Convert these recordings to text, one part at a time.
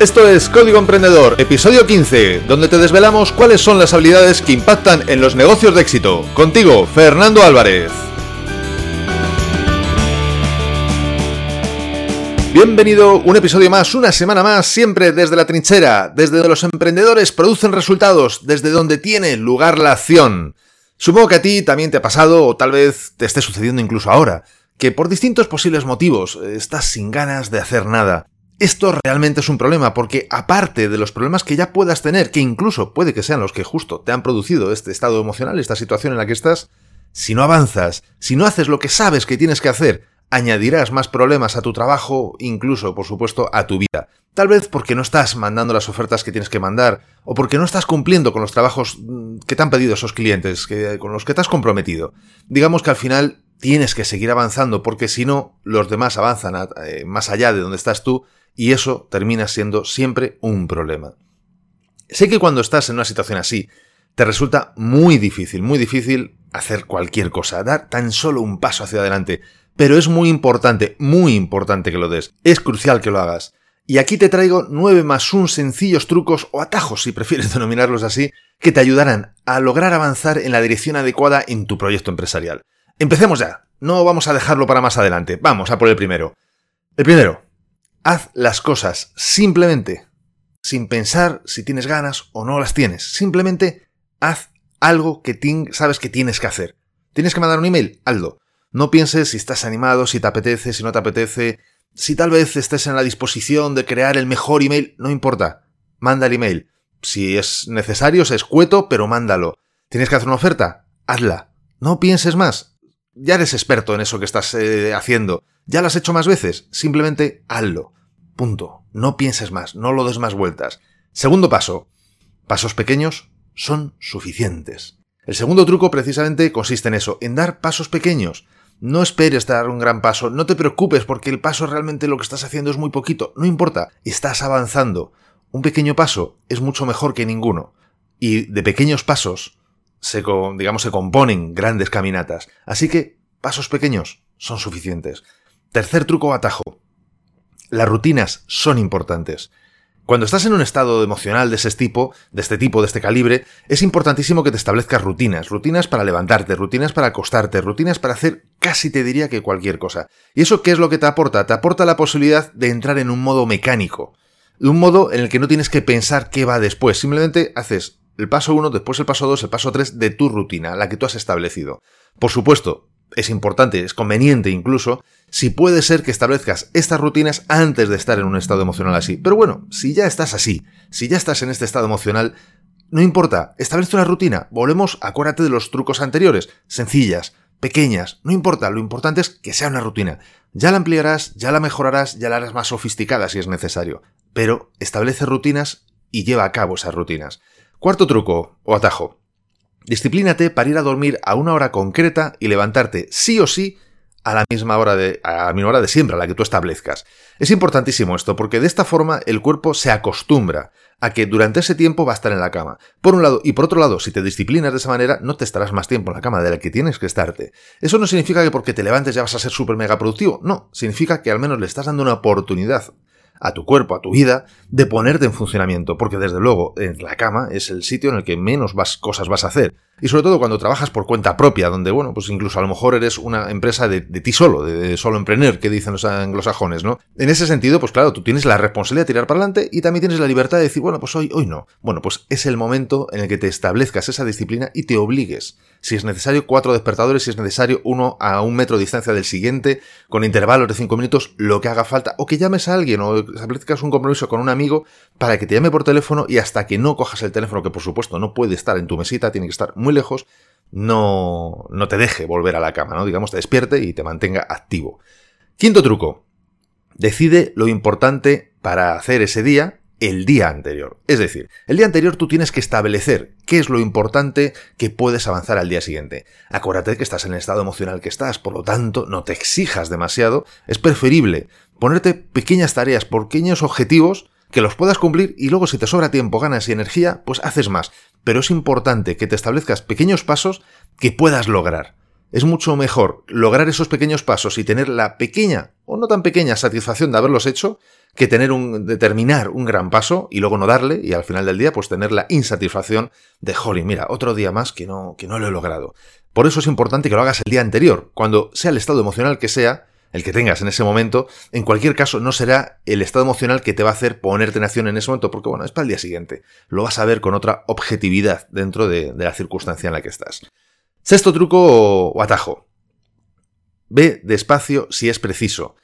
Esto es Código Emprendedor, episodio 15, donde te desvelamos cuáles son las habilidades que impactan en los negocios de éxito. Contigo, Fernando Álvarez. Bienvenido un episodio más, una semana más, siempre desde la trinchera, desde donde los emprendedores producen resultados, desde donde tiene lugar la acción. Supongo que a ti también te ha pasado, o tal vez te esté sucediendo incluso ahora, que por distintos posibles motivos eh, estás sin ganas de hacer nada. Esto realmente es un problema porque aparte de los problemas que ya puedas tener, que incluso puede que sean los que justo te han producido este estado emocional, esta situación en la que estás, si no avanzas, si no haces lo que sabes que tienes que hacer, añadirás más problemas a tu trabajo, incluso, por supuesto, a tu vida. Tal vez porque no estás mandando las ofertas que tienes que mandar, o porque no estás cumpliendo con los trabajos mm, que te han pedido esos clientes, que, con los que te has comprometido. Digamos que al final tienes que seguir avanzando, porque si no, los demás avanzan eh, más allá de donde estás tú, y eso termina siendo siempre un problema. Sé que cuando estás en una situación así, te resulta muy difícil, muy difícil hacer cualquier cosa, dar tan solo un paso hacia adelante, pero es muy importante, muy importante que lo des, es crucial que lo hagas. Y aquí te traigo 9 más 1 sencillos trucos o atajos, si prefieres denominarlos así, que te ayudarán a lograr avanzar en la dirección adecuada en tu proyecto empresarial. Empecemos ya, no vamos a dejarlo para más adelante, vamos a por el primero. El primero, Haz las cosas simplemente, sin pensar si tienes ganas o no las tienes. Simplemente haz algo que sabes que tienes que hacer. ¿Tienes que mandar un email? Hazlo. No pienses si estás animado, si te apetece, si no te apetece, si tal vez estés en la disposición de crear el mejor email, no importa. Manda el email. Si es necesario, es escueto, pero mándalo. ¿Tienes que hacer una oferta? Hazla. No pienses más. Ya eres experto en eso que estás eh, haciendo. ¿Ya lo has hecho más veces? Simplemente hazlo. Punto. No pienses más, no lo des más vueltas. Segundo paso. Pasos pequeños son suficientes. El segundo truco precisamente consiste en eso, en dar pasos pequeños. No esperes dar un gran paso, no te preocupes porque el paso realmente lo que estás haciendo es muy poquito, no importa, estás avanzando. Un pequeño paso es mucho mejor que ninguno. Y de pequeños pasos se, digamos, se componen grandes caminatas. Así que pasos pequeños son suficientes. Tercer truco o atajo. Las rutinas son importantes. Cuando estás en un estado emocional de ese tipo, de este tipo, de este calibre, es importantísimo que te establezcas rutinas, rutinas para levantarte, rutinas para acostarte, rutinas para hacer casi te diría que cualquier cosa. ¿Y eso qué es lo que te aporta? Te aporta la posibilidad de entrar en un modo mecánico, de un modo en el que no tienes que pensar qué va después, simplemente haces el paso 1, después el paso 2, el paso 3 de tu rutina, la que tú has establecido. Por supuesto, es importante, es conveniente incluso, si puede ser que establezcas estas rutinas antes de estar en un estado emocional así. Pero bueno, si ya estás así, si ya estás en este estado emocional, no importa, establece una rutina, volvemos, acuérdate de los trucos anteriores, sencillas, pequeñas, no importa, lo importante es que sea una rutina. Ya la ampliarás, ya la mejorarás, ya la harás más sofisticada si es necesario, pero establece rutinas y lleva a cabo esas rutinas. Cuarto truco o atajo. Disciplínate para ir a dormir a una hora concreta y levantarte sí o sí a la misma hora de, a la misma hora de siempre, a la que tú establezcas. Es importantísimo esto, porque de esta forma el cuerpo se acostumbra a que durante ese tiempo va a estar en la cama. Por un lado, y por otro lado, si te disciplinas de esa manera, no te estarás más tiempo en la cama de la que tienes que estarte. Eso no significa que porque te levantes ya vas a ser súper mega productivo, no, significa que al menos le estás dando una oportunidad a tu cuerpo, a tu vida, de ponerte en funcionamiento, porque desde luego en la cama es el sitio en el que menos cosas vas a hacer. Y sobre todo cuando trabajas por cuenta propia, donde, bueno, pues incluso a lo mejor eres una empresa de, ti solo, de, solo emprender, que dicen los anglosajones, ¿no? En ese sentido, pues claro, tú tienes la responsabilidad de tirar para adelante y también tienes la libertad de decir, bueno, pues hoy, hoy no. Bueno, pues es el momento en el que te establezcas esa disciplina y te obligues. Si es necesario, cuatro despertadores, si es necesario, uno a un metro de distancia del siguiente, con intervalos de cinco minutos, lo que haga falta, o que llames a alguien, o establezcas un compromiso con un amigo para que te llame por teléfono y hasta que no cojas el teléfono, que por supuesto no puede estar en tu mesita, tiene que estar muy lejos, no, no te deje volver a la cama, ¿no? Digamos, te despierte y te mantenga activo. Quinto truco. Decide lo importante para hacer ese día el día anterior. Es decir, el día anterior tú tienes que establecer qué es lo importante que puedes avanzar al día siguiente. Acuérdate que estás en el estado emocional que estás, por lo tanto, no te exijas demasiado. Es preferible ponerte pequeñas tareas, pequeños objetivos que los puedas cumplir y luego si te sobra tiempo, ganas y energía, pues haces más. Pero es importante que te establezcas pequeños pasos que puedas lograr. Es mucho mejor lograr esos pequeños pasos y tener la pequeña o no tan pequeña satisfacción de haberlos hecho que tener un, determinar un gran paso y luego no darle y al final del día pues tener la insatisfacción de, jolly, mira, otro día más que no, que no lo he logrado. Por eso es importante que lo hagas el día anterior, cuando sea el estado emocional que sea, el que tengas en ese momento, en cualquier caso no será el estado emocional que te va a hacer ponerte en acción en ese momento, porque bueno, es para el día siguiente. Lo vas a ver con otra objetividad dentro de, la circunstancia en la que estás. Sexto truco o atajo. Ve despacio si es preciso,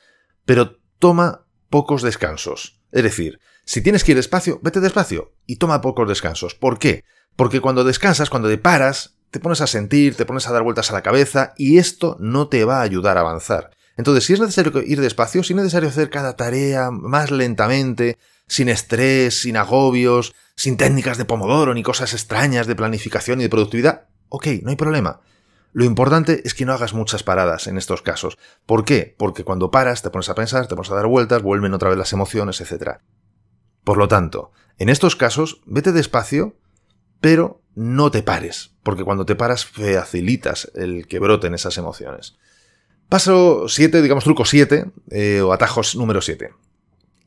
pero toma pocos descansos. Es decir, si tienes que ir despacio, vete despacio y toma pocos descansos. ¿Por qué? Porque cuando descansas, cuando te paras, te pones a sentir, te pones a dar vueltas a la cabeza y esto no te va a ayudar a avanzar. Entonces, si es necesario ir despacio, si es necesario hacer cada tarea más lentamente, sin estrés, sin agobios, sin técnicas de pomodoro ni cosas extrañas de planificación y de productividad, ok, no hay problema. Lo importante es que no hagas muchas paradas en estos casos. ¿Por qué? Porque cuando paras te pones a pensar, te pones a dar vueltas, vuelven otra vez las emociones, etc. Por lo tanto, en estos casos, vete despacio, pero no te pares, porque cuando te paras facilitas el que broten esas emociones. Paso 7, digamos truco 7, eh, o atajos número 7.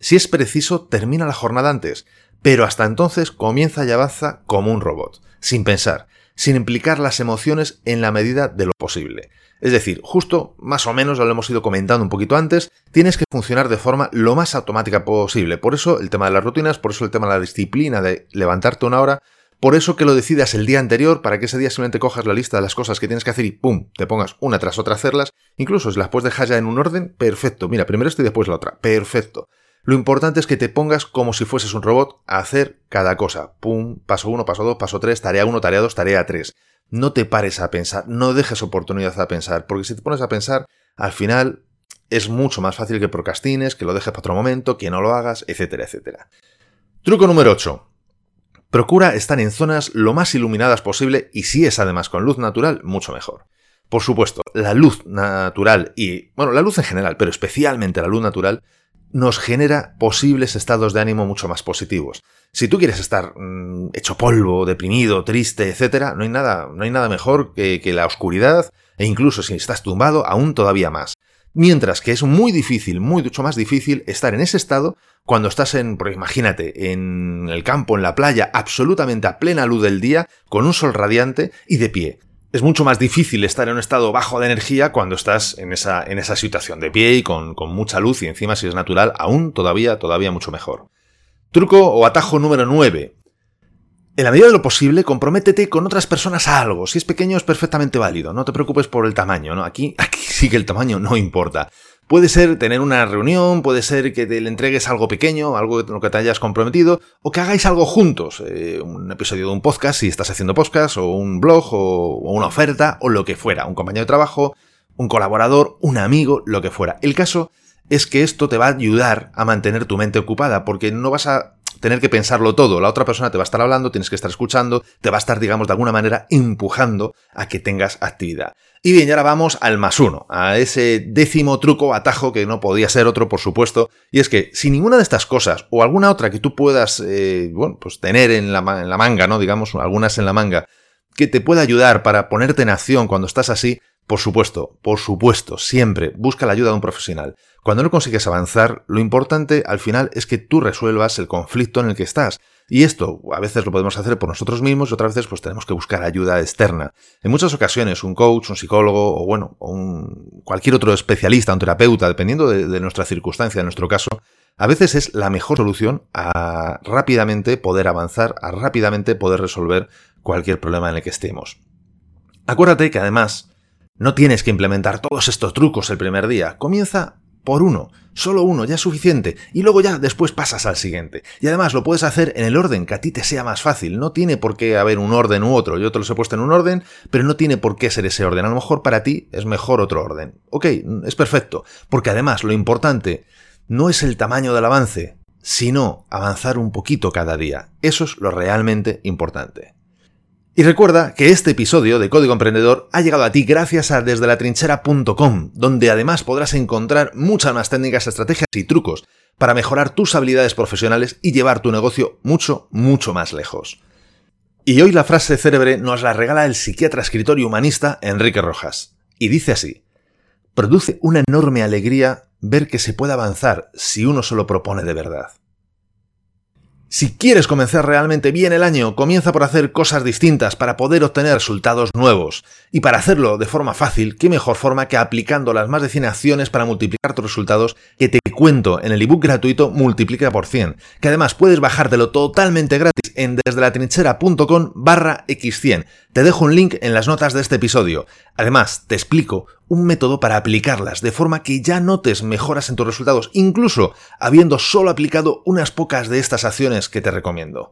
Si es preciso, termina la jornada antes, pero hasta entonces comienza y avanza como un robot, sin pensar, sin implicar las emociones en la medida de lo posible. Es decir, justo más o menos, lo hemos ido comentando un poquito antes, tienes que funcionar de forma lo más automática posible. Por eso el tema de las rutinas, por eso el tema de la disciplina de levantarte una hora, por eso que lo decidas el día anterior, para que ese día simplemente cojas la lista de las cosas que tienes que hacer y ¡pum! te pongas una tras otra a hacerlas. Incluso si las puedes dejar ya en un orden, perfecto. Mira, primero esto y después la otra. Perfecto. Lo importante es que te pongas como si fueses un robot a hacer cada cosa. Pum, paso 1, paso 2, paso 3, tarea 1, tarea 2, tarea 3. No te pares a pensar, no dejes oportunidad a pensar, porque si te pones a pensar, al final es mucho más fácil que procrastines, que lo dejes para otro momento, que no lo hagas, etcétera, etcétera. Truco número 8. Procura estar en zonas lo más iluminadas posible y si es además con luz natural, mucho mejor. Por supuesto, la luz natural y, bueno, la luz en general, pero especialmente la luz natural, nos genera posibles estados de ánimo mucho más positivos. Si tú quieres estar mm, hecho polvo, deprimido, triste, etc., no hay nada, no hay nada mejor que, que la oscuridad, e incluso si estás tumbado, aún todavía más. Mientras que es muy difícil, muy mucho más difícil estar en ese estado cuando estás en, porque imagínate, en el campo, en la playa, absolutamente a plena luz del día, con un sol radiante y de pie es mucho más difícil estar en un estado bajo de energía cuando estás en esa, en esa situación de pie y con, con, mucha luz y encima si es natural, aún todavía, todavía mucho mejor. Truco o atajo número 9. En la medida de lo posible, comprométete con otras personas a algo. Si es pequeño es perfectamente válido, no te preocupes por el tamaño, ¿no? Aquí, aquí sí que el tamaño no importa. Puede ser tener una reunión, puede ser que te le entregues algo pequeño, algo en lo que te hayas comprometido, o que hagáis algo juntos, eh, un episodio de un podcast si estás haciendo podcast, o un blog, o, o una oferta, o lo que fuera, un compañero de trabajo, un colaborador, un amigo, lo que fuera. El caso es que esto te va a ayudar a mantener tu mente ocupada, porque no vas a tener que pensarlo todo. La otra persona te va a estar hablando, tienes que estar escuchando, te va a estar, digamos, de alguna manera empujando a que tengas actividad. Y bien, y ahora vamos al más uno, a ese décimo truco atajo que no podía ser otro, por supuesto, y es que si ninguna de estas cosas o alguna otra que tú puedas, eh, bueno, pues tener en la, en la manga, ¿no? Digamos, algunas en la manga, que te pueda ayudar para ponerte en acción cuando estás así, por supuesto, por supuesto, siempre busca la ayuda de un profesional. Cuando no consigues avanzar, lo importante al final es que tú resuelvas el conflicto en el que estás. Y esto a veces lo podemos hacer por nosotros mismos y otras veces pues tenemos que buscar ayuda externa. En muchas ocasiones un coach, un psicólogo o bueno, un, cualquier otro especialista, un terapeuta, dependiendo de, de nuestra circunstancia, en nuestro caso, a veces es la mejor solución a rápidamente poder avanzar, a rápidamente poder resolver cualquier problema en el que estemos. Acuérdate que además no tienes que implementar todos estos trucos el primer día. Comienza por uno, solo uno, ya es suficiente, y luego ya después pasas al siguiente. Y además lo puedes hacer en el orden que a ti te sea más fácil, no tiene por qué haber un orden u otro, yo te los he puesto en un orden, pero no tiene por qué ser ese orden, a lo mejor para ti es mejor otro orden. Ok, es perfecto, porque además lo importante no es el tamaño del avance, sino avanzar un poquito cada día, eso es lo realmente importante. Y recuerda que este episodio de Código Emprendedor ha llegado a ti gracias a desde la trinchera.com, donde además podrás encontrar muchas más técnicas, estrategias y trucos para mejorar tus habilidades profesionales y llevar tu negocio mucho, mucho más lejos. Y hoy la frase célebre nos la regala el psiquiatra, escritor y humanista Enrique Rojas. Y dice así, produce una enorme alegría ver que se puede avanzar si uno se lo propone de verdad. Si quieres comenzar realmente bien el año, comienza por hacer cosas distintas para poder obtener resultados nuevos. Y para hacerlo de forma fácil, qué mejor forma que aplicando las más de 100 acciones para multiplicar tus resultados que te cuento en el ebook gratuito Multiplica por 100, que además puedes bajártelo totalmente gratis en desdelatrinchera.com barra x100. Te dejo un link en las notas de este episodio. Además, te explico un método para aplicarlas de forma que ya notes mejoras en tus resultados, incluso habiendo solo aplicado unas pocas de estas acciones que te recomiendo.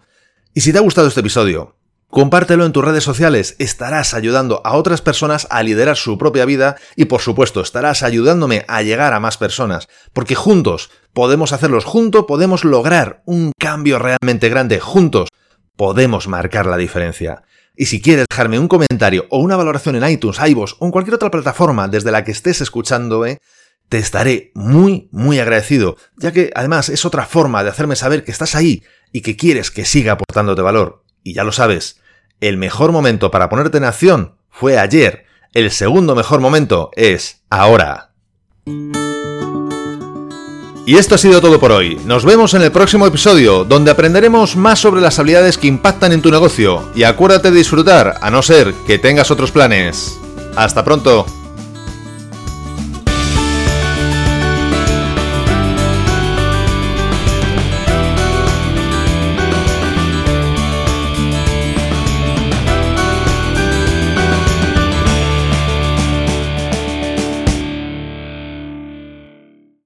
Y si te ha gustado este episodio, compártelo en tus redes sociales, estarás ayudando a otras personas a liderar su propia vida y por supuesto estarás ayudándome a llegar a más personas, porque juntos podemos hacerlos, juntos podemos lograr un cambio realmente grande, juntos podemos marcar la diferencia. Y si quieres dejarme un comentario o una valoración en iTunes, iVoox o en cualquier otra plataforma desde la que estés escuchándome, te estaré muy, muy agradecido, ya que además es otra forma de hacerme saber que estás ahí y que quieres que siga aportándote valor. Y ya lo sabes, el mejor momento para ponerte en acción fue ayer, el segundo mejor momento es ahora. Y esto ha sido todo por hoy. Nos vemos en el próximo episodio, donde aprenderemos más sobre las habilidades que impactan en tu negocio. Y acuérdate de disfrutar, a no ser que tengas otros planes. Hasta pronto.